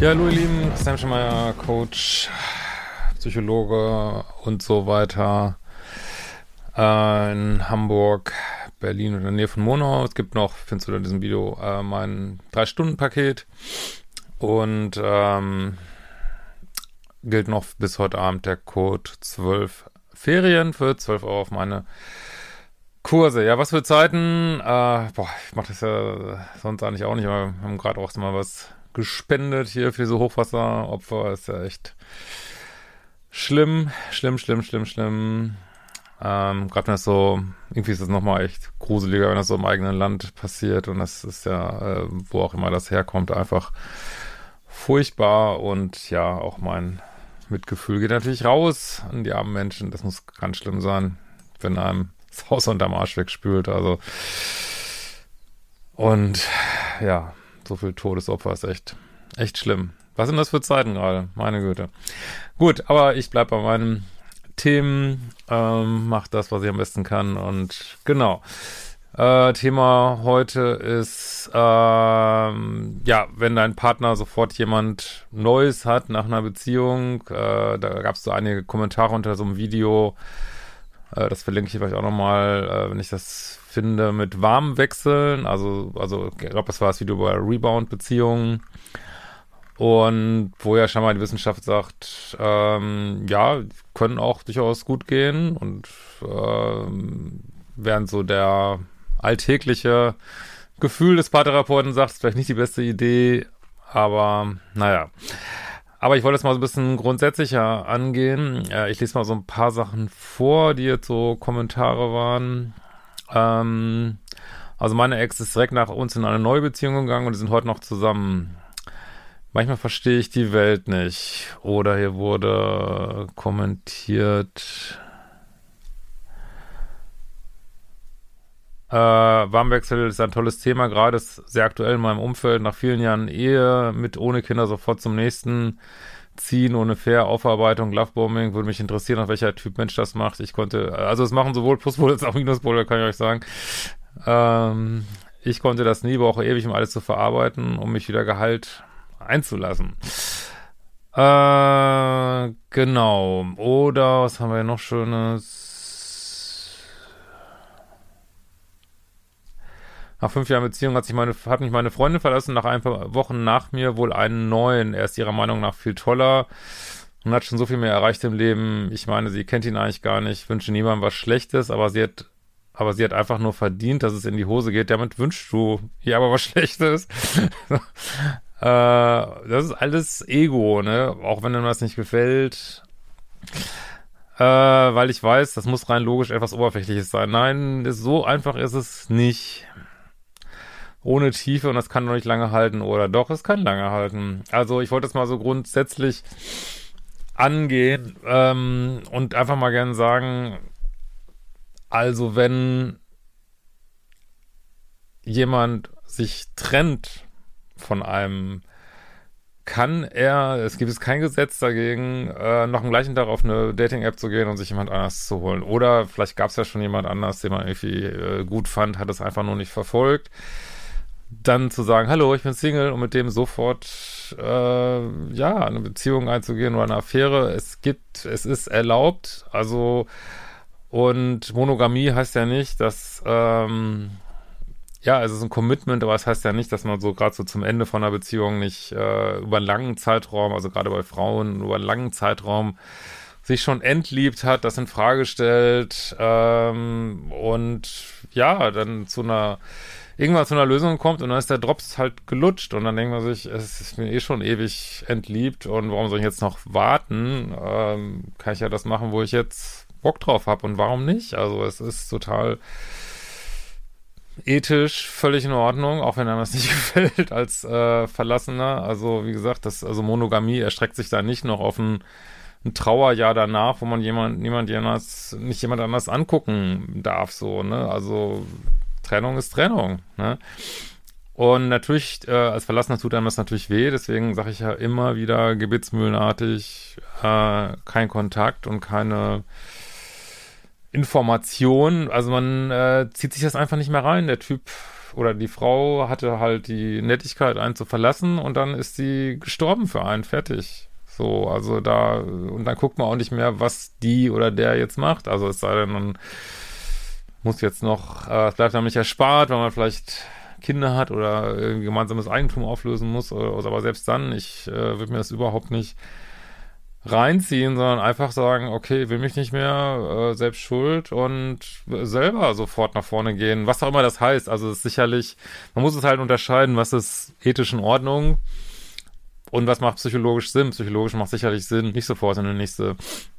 Ja, hallo ihr Lieben, Christian Schemeier, Coach, Psychologe und so weiter äh, in Hamburg, Berlin und in der Nähe von Monau. Es gibt noch, findest du in diesem Video, äh, mein 3-Stunden-Paket und ähm, gilt noch bis heute Abend der Code 12 Ferien für 12 Euro auf meine Kurse. Ja, was für Zeiten. Äh, boah, ich mache das ja sonst eigentlich auch nicht, aber wir haben gerade auch mal was gespendet hier für so Hochwasseropfer. Ist ja echt schlimm, schlimm, schlimm, schlimm, schlimm. Ähm, Gerade wenn das so, irgendwie ist das nochmal echt gruseliger, wenn das so im eigenen Land passiert und das ist ja, äh, wo auch immer das herkommt, einfach furchtbar und ja, auch mein Mitgefühl geht natürlich raus an die armen Menschen. Das muss ganz schlimm sein, wenn einem das Haus unterm Arsch wegspült, also und ja, so viel Todesopfer ist echt, echt schlimm. Was sind das für Zeiten gerade? Meine Güte. Gut, aber ich bleibe bei meinen Themen, ähm, mach das, was ich am besten kann und genau. Äh, Thema heute ist, ähm, ja, wenn dein Partner sofort jemand Neues hat nach einer Beziehung, äh, da gab es so einige Kommentare unter so einem Video, äh, das verlinke ich vielleicht auch nochmal, äh, wenn ich das finde, mit warmen Wechseln. Also, also ich glaube, das war das Video über Rebound-Beziehungen. Und wo ja schon mal die Wissenschaft sagt, ähm, ja, können auch durchaus gut gehen. Und ähm, während so der alltägliche Gefühl des Paartherapeuten sagt, ist vielleicht nicht die beste Idee, aber naja. Aber ich wollte es mal so ein bisschen grundsätzlicher angehen. Äh, ich lese mal so ein paar Sachen vor, die jetzt so Kommentare waren. Ähm, also meine Ex ist direkt nach uns in eine neue Beziehung gegangen und sind heute noch zusammen. Manchmal verstehe ich die Welt nicht. Oder hier wurde kommentiert. Äh, Warmwechsel ist ein tolles Thema, gerade ist sehr aktuell in meinem Umfeld. Nach vielen Jahren Ehe mit ohne Kinder sofort zum nächsten ziehen, ohne Fair, Aufarbeitung, Lovebombing. Würde mich interessieren, auf welcher Typ Mensch das macht. Ich konnte, also es machen sowohl Pluspole als auch Minuspole, kann ich euch sagen. Ähm, ich konnte das nie, brauche ewig, um alles zu verarbeiten, um mich wieder Gehalt einzulassen. Äh, genau. Oder was haben wir noch Schönes? Nach fünf Jahren Beziehung hat sich meine, hat mich meine Freundin verlassen, nach ein paar Wochen nach mir wohl einen neuen. Er ist ihrer Meinung nach viel toller und hat schon so viel mehr erreicht im Leben. Ich meine, sie kennt ihn eigentlich gar nicht, wünsche niemandem was Schlechtes, aber sie hat, aber sie hat einfach nur verdient, dass es in die Hose geht. Damit wünschst du ihr aber was Schlechtes. äh, das ist alles Ego, ne? Auch wenn dir das nicht gefällt. Äh, weil ich weiß, das muss rein logisch etwas Oberflächliches sein. Nein, so einfach ist es nicht ohne Tiefe und das kann doch nicht lange halten. Oder doch, es kann lange halten. Also ich wollte es mal so grundsätzlich angehen ähm, und einfach mal gerne sagen, also wenn jemand sich trennt von einem, kann er, es gibt es kein Gesetz dagegen, äh, noch am gleichen Tag auf eine Dating-App zu gehen und sich jemand anders zu holen. Oder vielleicht gab es ja schon jemand anders, den man irgendwie äh, gut fand, hat es einfach nur nicht verfolgt dann zu sagen, hallo, ich bin Single und mit dem sofort äh, ja eine Beziehung einzugehen oder eine Affäre. Es gibt, es ist erlaubt. Also und Monogamie heißt ja nicht, dass ähm, ja, es ist ein Commitment, aber es heißt ja nicht, dass man so gerade so zum Ende von einer Beziehung nicht äh, über einen langen Zeitraum, also gerade bei Frauen über einen langen Zeitraum sich schon entliebt hat, das in Frage stellt ähm, und ja, dann zu einer irgendwann zu einer Lösung kommt und dann ist der Drops halt gelutscht und dann denkt man sich, es ist mir eh schon ewig entliebt und warum soll ich jetzt noch warten? Ähm, kann ich ja das machen, wo ich jetzt Bock drauf habe und warum nicht? Also es ist total ethisch völlig in Ordnung, auch wenn einem das nicht gefällt als äh, Verlassener. Also wie gesagt, das also Monogamie erstreckt sich da nicht noch auf ein, ein Trauerjahr danach, wo man jemand niemand anders nicht jemand anders angucken darf so, ne? Also Trennung ist Trennung, ne? Und natürlich, äh, als Verlassener tut einem das natürlich weh, deswegen sage ich ja immer wieder gebetsmühlenartig, äh, kein Kontakt und keine Information. Also man äh, zieht sich das einfach nicht mehr rein. Der Typ oder die Frau hatte halt die Nettigkeit, einen zu verlassen und dann ist sie gestorben für einen, fertig. So, also da, und dann guckt man auch nicht mehr, was die oder der jetzt macht. Also es sei denn, man muss jetzt noch, äh, es bleibt einem nicht erspart, weil man vielleicht Kinder hat oder äh, gemeinsames Eigentum auflösen muss. Oder, oder, aber selbst dann, ich äh, würde mir das überhaupt nicht reinziehen, sondern einfach sagen, okay, will mich nicht mehr, äh, selbst schuld und selber sofort nach vorne gehen, was auch immer das heißt. Also es ist sicherlich, man muss es halt unterscheiden, was ist ethisch in Ordnung und was macht psychologisch Sinn? Psychologisch macht sicherlich Sinn, nicht sofort in eine nächste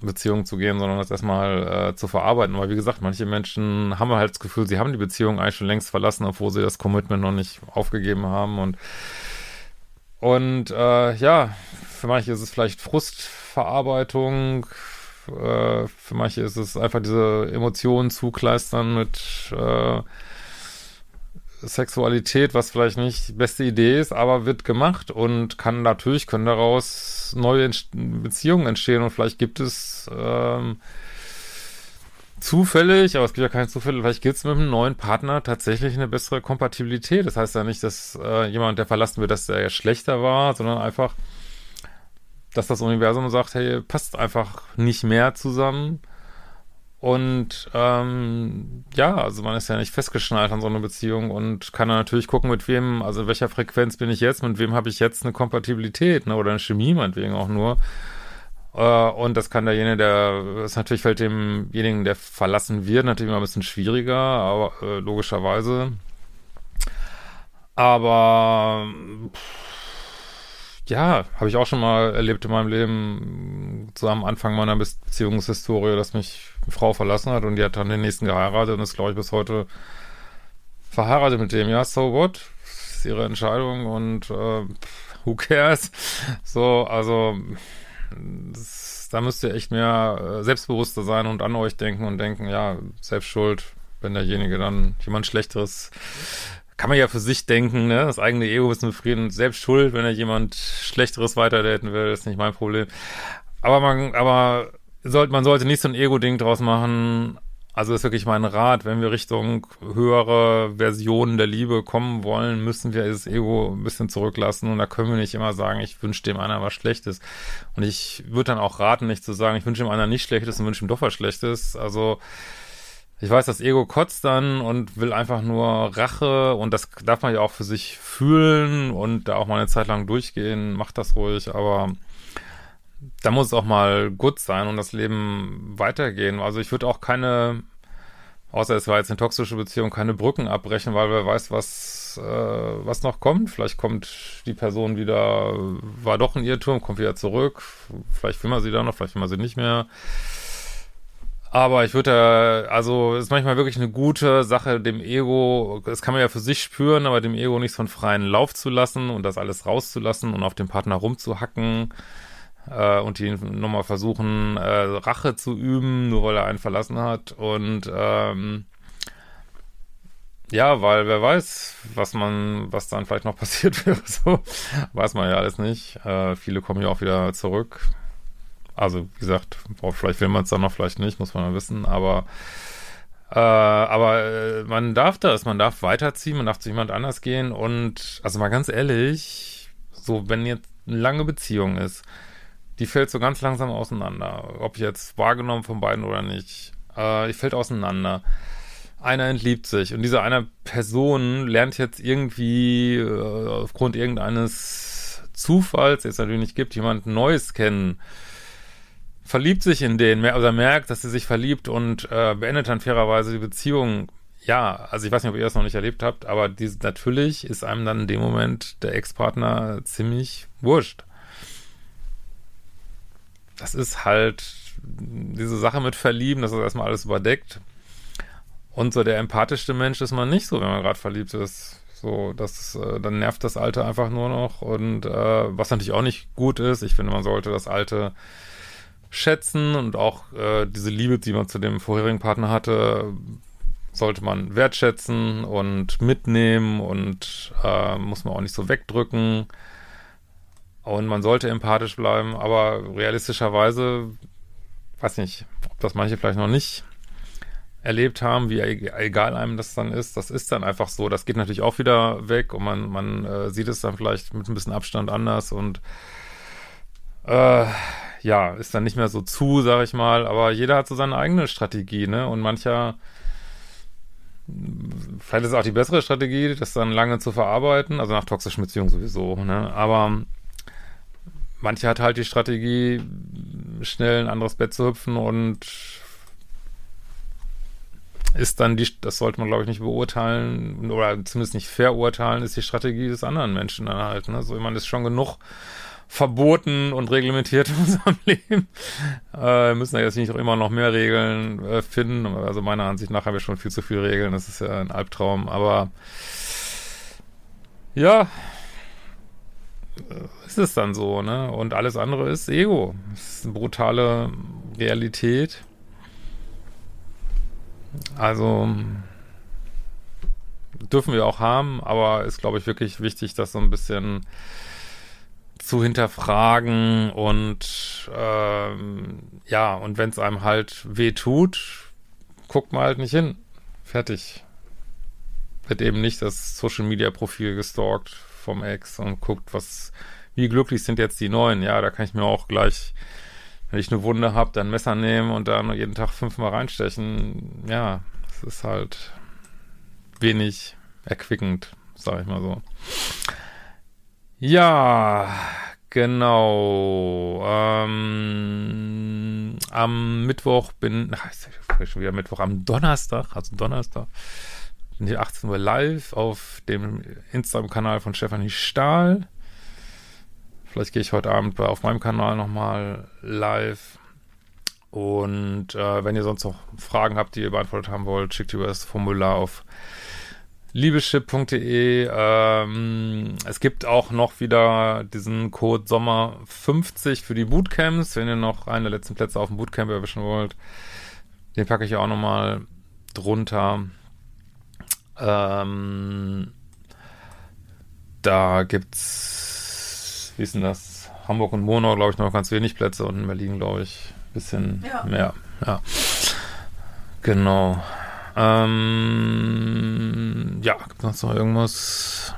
Beziehung zu gehen, sondern das erstmal äh, zu verarbeiten. Weil wie gesagt, manche Menschen haben halt das Gefühl, sie haben die Beziehung eigentlich schon längst verlassen, obwohl sie das Commitment noch nicht aufgegeben haben. Und, und äh, ja, für manche ist es vielleicht Frustverarbeitung, äh, für manche ist es einfach diese Emotionen zukleistern mit äh, Sexualität, was vielleicht nicht die beste Idee ist, aber wird gemacht und kann natürlich, können daraus neue Beziehungen entstehen und vielleicht gibt es ähm, zufällig, aber es gibt ja keine Zufälle, vielleicht gibt es mit einem neuen Partner tatsächlich eine bessere Kompatibilität. Das heißt ja nicht, dass äh, jemand, der verlassen wird, dass der schlechter war, sondern einfach, dass das Universum sagt, hey, passt einfach nicht mehr zusammen und ähm, ja, also man ist ja nicht festgeschnallt an so einer Beziehung und kann dann natürlich gucken, mit wem, also in welcher Frequenz bin ich jetzt, mit wem habe ich jetzt eine Kompatibilität, ne, oder eine Chemie meinetwegen auch nur. Äh, und das kann derjenige, der, das natürlich fällt demjenigen, der verlassen wird, natürlich immer ein bisschen schwieriger, aber äh, logischerweise. Aber pff, ja, habe ich auch schon mal erlebt in meinem Leben, so am Anfang meiner Beziehungshistorie, dass mich eine Frau verlassen hat und die hat dann den nächsten geheiratet und ist, glaube ich, bis heute verheiratet mit dem. Ja, so what? Das ist ihre Entscheidung und äh, who cares? So, also das, da müsst ihr echt mehr äh, selbstbewusster sein und an euch denken und denken, ja, selbst schuld, wenn derjenige dann jemand Schlechteres kann man ja für sich denken, ne? Das eigene Ego ist befrieden, selbst schuld, wenn er jemand Schlechteres weiterdaten will, ist nicht mein Problem. Aber man, aber sollte, man sollte nicht so ein Ego-Ding draus machen. Also ist wirklich mein Rat, wenn wir Richtung höhere Versionen der Liebe kommen wollen, müssen wir dieses Ego ein bisschen zurücklassen und da können wir nicht immer sagen, ich wünsche dem einer was Schlechtes. Und ich würde dann auch raten, nicht zu sagen, ich wünsche dem einer nicht Schlechtes und wünsche ihm doch was Schlechtes. Also ich weiß, das Ego kotzt dann und will einfach nur Rache und das darf man ja auch für sich fühlen und da auch mal eine Zeit lang durchgehen, macht das ruhig, aber da muss es auch mal gut sein und das Leben weitergehen. Also ich würde auch keine, außer es war jetzt eine toxische Beziehung, keine Brücken abbrechen, weil wer weiß, was, äh, was noch kommt. Vielleicht kommt die Person wieder, war doch ein Irrtum, kommt wieder zurück. Vielleicht will man sie da noch, vielleicht will man sie nicht mehr. Aber ich würde, also ist manchmal wirklich eine gute Sache, dem Ego, das kann man ja für sich spüren, aber dem Ego nicht so einen freien Lauf zu lassen und das alles rauszulassen und auf dem Partner rumzuhacken äh, und ihn nochmal versuchen, äh, Rache zu üben, nur weil er einen verlassen hat. Und ähm, ja, weil wer weiß, was man, was dann vielleicht noch passiert wäre, so weiß man ja alles nicht. Äh, viele kommen ja auch wieder zurück. Also, wie gesagt, vielleicht will man es dann noch, vielleicht nicht, muss man ja wissen, aber äh, aber äh, man darf das, man darf weiterziehen, man darf zu jemand anders gehen und also mal ganz ehrlich, so wenn jetzt eine lange Beziehung ist, die fällt so ganz langsam auseinander, ob jetzt wahrgenommen von beiden oder nicht, äh, die fällt auseinander. Einer entliebt sich und diese eine Person lernt jetzt irgendwie äh, aufgrund irgendeines Zufalls, der es natürlich nicht gibt, jemand Neues kennen verliebt sich in den, also er merkt, dass sie sich verliebt und äh, beendet dann fairerweise die Beziehung. Ja, also ich weiß nicht, ob ihr das noch nicht erlebt habt, aber die, natürlich ist einem dann in dem Moment der Ex-Partner ziemlich wurscht. Das ist halt diese Sache mit Verlieben, das ist erstmal alles überdeckt. Und so der empathischste Mensch ist man nicht so, wenn man gerade verliebt ist. So, das, äh, dann nervt das Alte einfach nur noch. Und äh, was natürlich auch nicht gut ist, ich finde, man sollte das Alte schätzen und auch äh, diese Liebe, die man zu dem vorherigen Partner hatte, sollte man wertschätzen und mitnehmen und äh, muss man auch nicht so wegdrücken. Und man sollte empathisch bleiben, aber realistischerweise, weiß nicht, ob das manche vielleicht noch nicht erlebt haben, wie egal einem das dann ist, das ist dann einfach so. Das geht natürlich auch wieder weg und man, man äh, sieht es dann vielleicht mit ein bisschen Abstand anders und äh, ja, ist dann nicht mehr so zu, sag ich mal, aber jeder hat so seine eigene Strategie, ne? Und mancher, vielleicht ist es auch die bessere Strategie, das dann lange zu verarbeiten, also nach toxischen Beziehungen sowieso, ne? Aber manche hat halt die Strategie, schnell ein anderes Bett zu hüpfen und ist dann die, das sollte man glaube ich nicht beurteilen oder zumindest nicht verurteilen, ist die Strategie des anderen Menschen dann halt. Ne? So, ich meine, ist schon genug verboten und reglementiert in unserem Leben. Äh, wir müssen ja jetzt nicht immer noch mehr Regeln äh, finden. Also meiner Ansicht nach haben wir schon viel zu viele Regeln. Das ist ja ein Albtraum. Aber ja, äh, ist es dann so, ne? Und alles andere ist Ego. Das ist eine brutale Realität. Also dürfen wir auch haben, aber ist, glaube ich, wirklich wichtig, das so ein bisschen zu hinterfragen und ähm, ja, und wenn es einem halt weh tut, guckt man halt nicht hin. Fertig. Wird eben nicht das Social Media Profil gestalkt vom Ex und guckt, was, wie glücklich sind jetzt die neuen. Ja, da kann ich mir auch gleich wenn ich eine Wunde habe, dann Messer nehmen und dann jeden Tag fünfmal reinstechen. Ja, es ist halt wenig erquickend, sag ich mal so. Ja, genau. Ähm, am Mittwoch bin, ach, ist schon wieder Mittwoch, am Donnerstag, also Donnerstag, bin ich 18 Uhr live auf dem Instagram-Kanal von Stefanie Stahl. Vielleicht gehe ich heute Abend auf meinem Kanal nochmal live. Und äh, wenn ihr sonst noch Fragen habt, die ihr beantwortet haben wollt, schickt über das Formular auf liebeschip.de. Ähm, es gibt auch noch wieder diesen Code Sommer 50 für die Bootcamps, wenn ihr noch einen der letzten Plätze auf dem Bootcamp erwischen wollt. Den packe ich auch nochmal drunter. Ähm, da gibt's wie ist denn das? Hamburg und Monau, glaube ich, noch ganz wenig Plätze und in Berlin, glaube ich, ein bisschen ja. mehr. Ja. Genau. Ähm, ja, gibt es noch irgendwas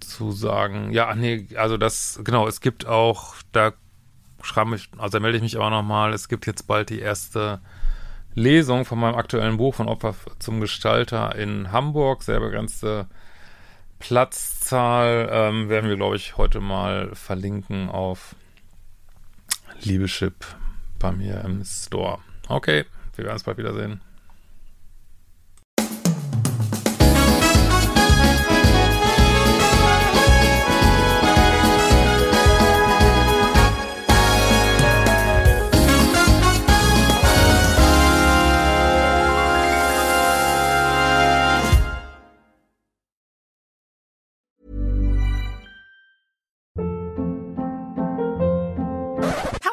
zu sagen? Ja, nee, also das, genau, es gibt auch, da schreibe ich, also da melde ich mich aber nochmal, es gibt jetzt bald die erste Lesung von meinem aktuellen Buch von Opfer zum Gestalter in Hamburg, sehr begrenzte Platzzahl ähm, werden wir, glaube ich, heute mal verlinken auf Liebeschip bei mir im Store. Okay, wir werden uns bald wiedersehen.